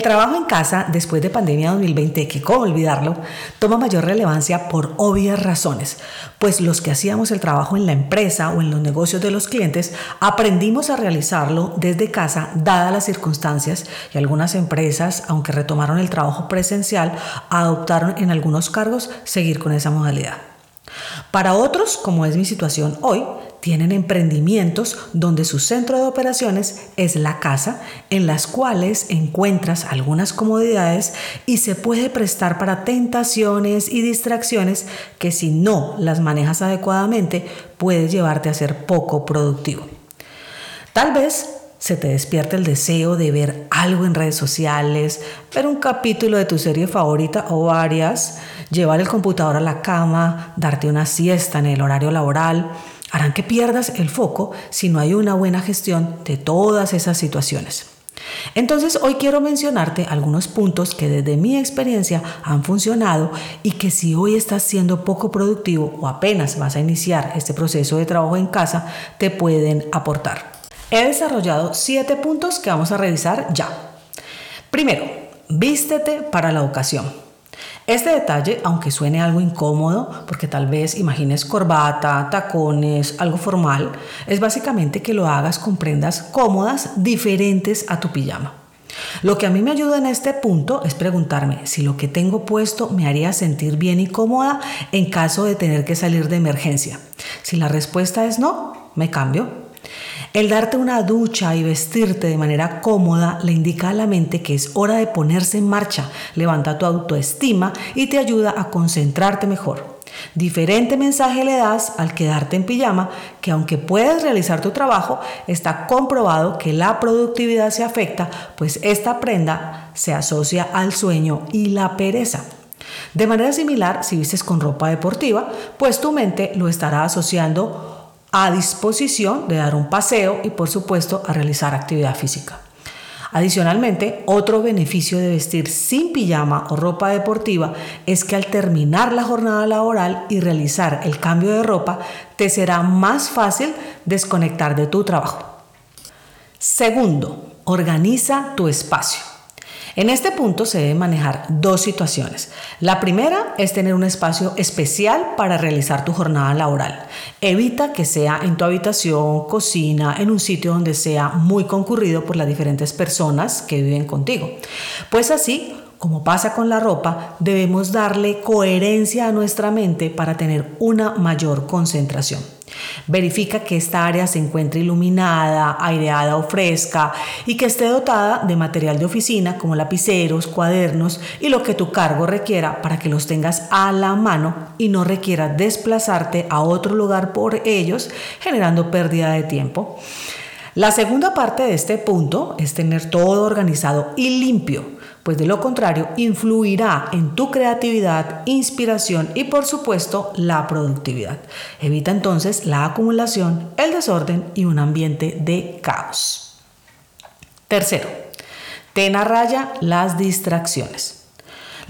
El trabajo en casa después de pandemia 2020, que cómo olvidarlo, toma mayor relevancia por obvias razones, pues los que hacíamos el trabajo en la empresa o en los negocios de los clientes aprendimos a realizarlo desde casa dadas las circunstancias y algunas empresas, aunque retomaron el trabajo presencial, adoptaron en algunos cargos seguir con esa modalidad. Para otros, como es mi situación hoy, tienen emprendimientos donde su centro de operaciones es la casa, en las cuales encuentras algunas comodidades y se puede prestar para tentaciones y distracciones que si no las manejas adecuadamente puedes llevarte a ser poco productivo. Tal vez se te despierte el deseo de ver algo en redes sociales, ver un capítulo de tu serie favorita o varias, llevar el computador a la cama, darte una siesta en el horario laboral, harán que pierdas el foco si no hay una buena gestión de todas esas situaciones. Entonces hoy quiero mencionarte algunos puntos que desde mi experiencia han funcionado y que si hoy estás siendo poco productivo o apenas vas a iniciar este proceso de trabajo en casa, te pueden aportar. He desarrollado siete puntos que vamos a revisar ya. Primero, vístete para la ocasión. Este detalle, aunque suene algo incómodo, porque tal vez imagines corbata, tacones, algo formal, es básicamente que lo hagas con prendas cómodas diferentes a tu pijama. Lo que a mí me ayuda en este punto es preguntarme si lo que tengo puesto me haría sentir bien y cómoda en caso de tener que salir de emergencia. Si la respuesta es no, me cambio el darte una ducha y vestirte de manera cómoda le indica a la mente que es hora de ponerse en marcha, levanta tu autoestima y te ayuda a concentrarte mejor. Diferente mensaje le das al quedarte en pijama, que aunque puedes realizar tu trabajo, está comprobado que la productividad se afecta, pues esta prenda se asocia al sueño y la pereza. De manera similar, si vistes con ropa deportiva, pues tu mente lo estará asociando a disposición de dar un paseo y por supuesto a realizar actividad física. Adicionalmente, otro beneficio de vestir sin pijama o ropa deportiva es que al terminar la jornada laboral y realizar el cambio de ropa, te será más fácil desconectar de tu trabajo. Segundo, organiza tu espacio. En este punto se deben manejar dos situaciones. La primera es tener un espacio especial para realizar tu jornada laboral. Evita que sea en tu habitación, cocina, en un sitio donde sea muy concurrido por las diferentes personas que viven contigo. Pues así como pasa con la ropa, debemos darle coherencia a nuestra mente para tener una mayor concentración. Verifica que esta área se encuentre iluminada, aireada o fresca y que esté dotada de material de oficina como lapiceros, cuadernos y lo que tu cargo requiera para que los tengas a la mano y no requiera desplazarte a otro lugar por ellos, generando pérdida de tiempo. La segunda parte de este punto es tener todo organizado y limpio pues de lo contrario influirá en tu creatividad, inspiración y por supuesto la productividad. Evita entonces la acumulación, el desorden y un ambiente de caos. Tercero, ten a raya las distracciones.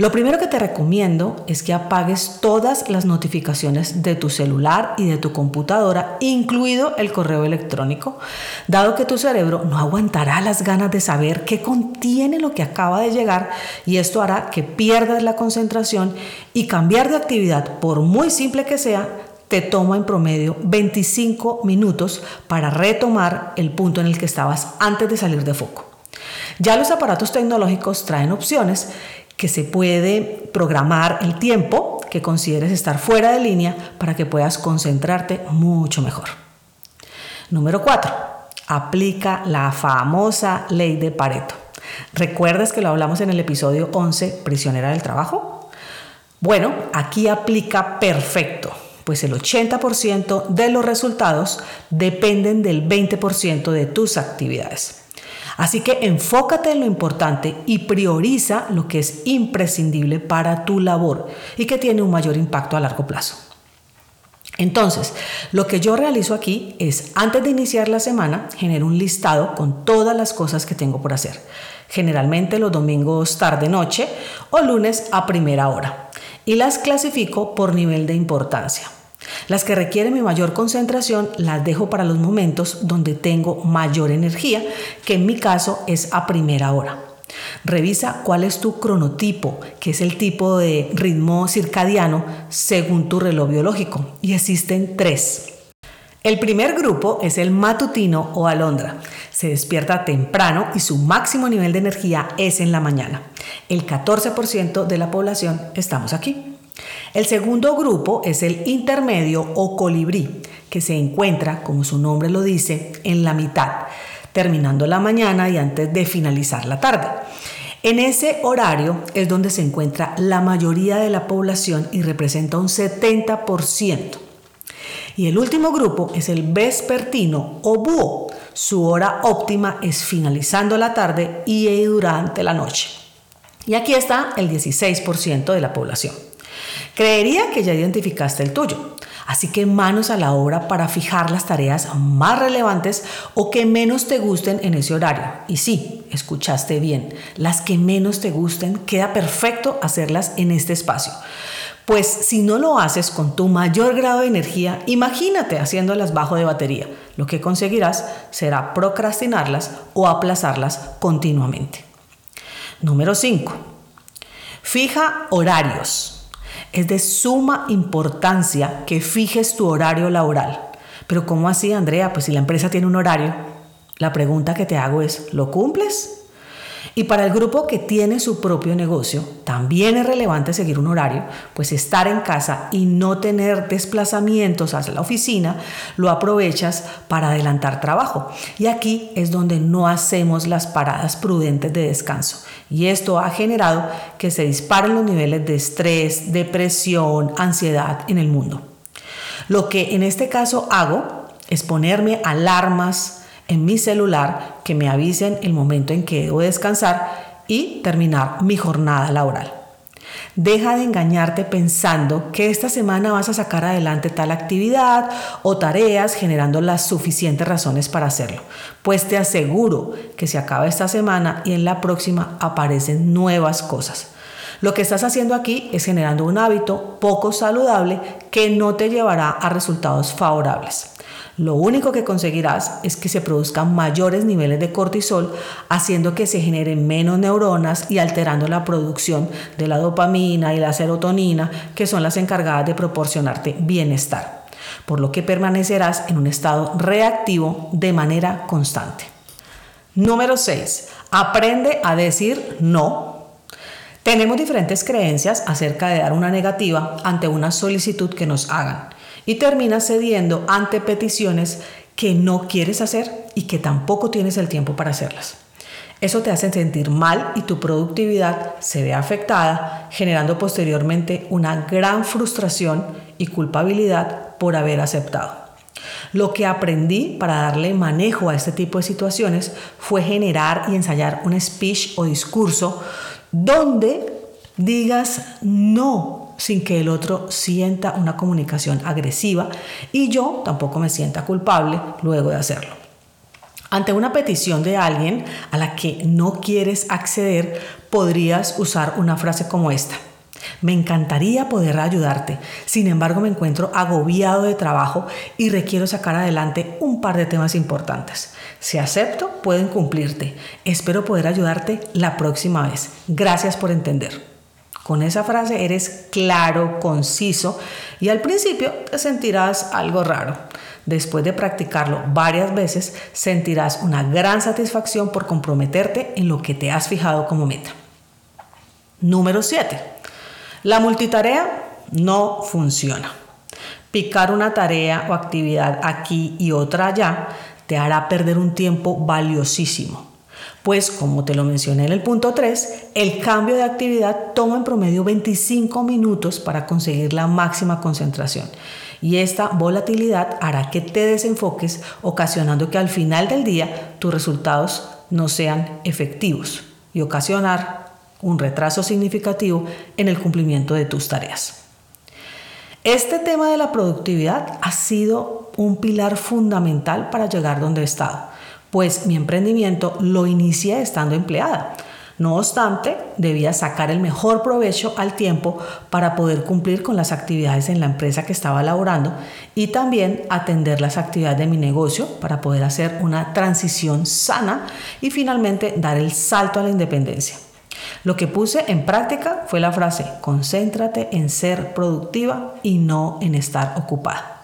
Lo primero que te recomiendo es que apagues todas las notificaciones de tu celular y de tu computadora, incluido el correo electrónico, dado que tu cerebro no aguantará las ganas de saber qué contiene lo que acaba de llegar y esto hará que pierdas la concentración y cambiar de actividad, por muy simple que sea, te toma en promedio 25 minutos para retomar el punto en el que estabas antes de salir de foco. Ya los aparatos tecnológicos traen opciones que se puede programar el tiempo que consideres estar fuera de línea para que puedas concentrarte mucho mejor. Número 4. Aplica la famosa ley de Pareto. ¿Recuerdas que lo hablamos en el episodio 11, prisionera del trabajo? Bueno, aquí aplica perfecto, pues el 80% de los resultados dependen del 20% de tus actividades. Así que enfócate en lo importante y prioriza lo que es imprescindible para tu labor y que tiene un mayor impacto a largo plazo. Entonces, lo que yo realizo aquí es, antes de iniciar la semana, genero un listado con todas las cosas que tengo por hacer, generalmente los domingos tarde-noche o lunes a primera hora, y las clasifico por nivel de importancia. Las que requieren mi mayor concentración las dejo para los momentos donde tengo mayor energía, que en mi caso es a primera hora. Revisa cuál es tu cronotipo, que es el tipo de ritmo circadiano según tu reloj biológico. Y existen tres. El primer grupo es el matutino o alondra. Se despierta temprano y su máximo nivel de energía es en la mañana. El 14% de la población estamos aquí. El segundo grupo es el intermedio o colibrí, que se encuentra, como su nombre lo dice, en la mitad, terminando la mañana y antes de finalizar la tarde. En ese horario es donde se encuentra la mayoría de la población y representa un 70%. Y el último grupo es el vespertino o búho. Su hora óptima es finalizando la tarde y durante la noche. Y aquí está el 16% de la población. Creería que ya identificaste el tuyo. Así que manos a la obra para fijar las tareas más relevantes o que menos te gusten en ese horario. Y sí, escuchaste bien, las que menos te gusten, queda perfecto hacerlas en este espacio. Pues si no lo haces con tu mayor grado de energía, imagínate haciéndolas bajo de batería. Lo que conseguirás será procrastinarlas o aplazarlas continuamente. Número 5. Fija horarios. Es de suma importancia que fijes tu horario laboral. Pero ¿cómo así, Andrea? Pues si la empresa tiene un horario, la pregunta que te hago es, ¿lo cumples? Y para el grupo que tiene su propio negocio, también es relevante seguir un horario, pues estar en casa y no tener desplazamientos hacia la oficina, lo aprovechas para adelantar trabajo. Y aquí es donde no hacemos las paradas prudentes de descanso. Y esto ha generado que se disparen los niveles de estrés, depresión, ansiedad en el mundo. Lo que en este caso hago es ponerme alarmas en mi celular que me avisen el momento en que debo descansar y terminar mi jornada laboral. Deja de engañarte pensando que esta semana vas a sacar adelante tal actividad o tareas generando las suficientes razones para hacerlo. Pues te aseguro que se acaba esta semana y en la próxima aparecen nuevas cosas. Lo que estás haciendo aquí es generando un hábito poco saludable que no te llevará a resultados favorables. Lo único que conseguirás es que se produzcan mayores niveles de cortisol, haciendo que se generen menos neuronas y alterando la producción de la dopamina y la serotonina, que son las encargadas de proporcionarte bienestar, por lo que permanecerás en un estado reactivo de manera constante. Número 6. Aprende a decir no. Tenemos diferentes creencias acerca de dar una negativa ante una solicitud que nos hagan y terminas cediendo ante peticiones que no quieres hacer y que tampoco tienes el tiempo para hacerlas. Eso te hace sentir mal y tu productividad se ve afectada, generando posteriormente una gran frustración y culpabilidad por haber aceptado. Lo que aprendí para darle manejo a este tipo de situaciones fue generar y ensayar un speech o discurso donde digas no sin que el otro sienta una comunicación agresiva y yo tampoco me sienta culpable luego de hacerlo. Ante una petición de alguien a la que no quieres acceder, podrías usar una frase como esta. Me encantaría poder ayudarte, sin embargo me encuentro agobiado de trabajo y requiero sacar adelante un par de temas importantes. Si acepto, pueden cumplirte. Espero poder ayudarte la próxima vez. Gracias por entender. Con esa frase eres claro, conciso y al principio te sentirás algo raro. Después de practicarlo varias veces, sentirás una gran satisfacción por comprometerte en lo que te has fijado como meta. Número 7. La multitarea no funciona. Picar una tarea o actividad aquí y otra allá te hará perder un tiempo valiosísimo. Pues como te lo mencioné en el punto 3, el cambio de actividad toma en promedio 25 minutos para conseguir la máxima concentración. Y esta volatilidad hará que te desenfoques, ocasionando que al final del día tus resultados no sean efectivos y ocasionar un retraso significativo en el cumplimiento de tus tareas. Este tema de la productividad ha sido un pilar fundamental para llegar donde he estado, pues mi emprendimiento lo inicié estando empleada. No obstante, debía sacar el mejor provecho al tiempo para poder cumplir con las actividades en la empresa que estaba laborando y también atender las actividades de mi negocio para poder hacer una transición sana y finalmente dar el salto a la independencia. Lo que puse en práctica fue la frase, concéntrate en ser productiva y no en estar ocupada.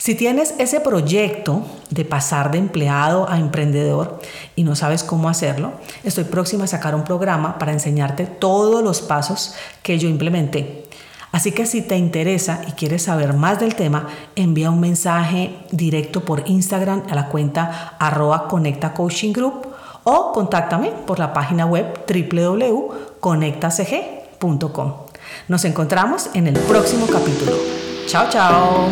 Si tienes ese proyecto de pasar de empleado a emprendedor y no sabes cómo hacerlo, estoy próxima a sacar un programa para enseñarte todos los pasos que yo implementé. Así que si te interesa y quieres saber más del tema, envía un mensaje directo por Instagram a la cuenta arroba Conecta Coaching Group o contáctame por la página web www.conectacg.com. Nos encontramos en el próximo capítulo. Chao, chao.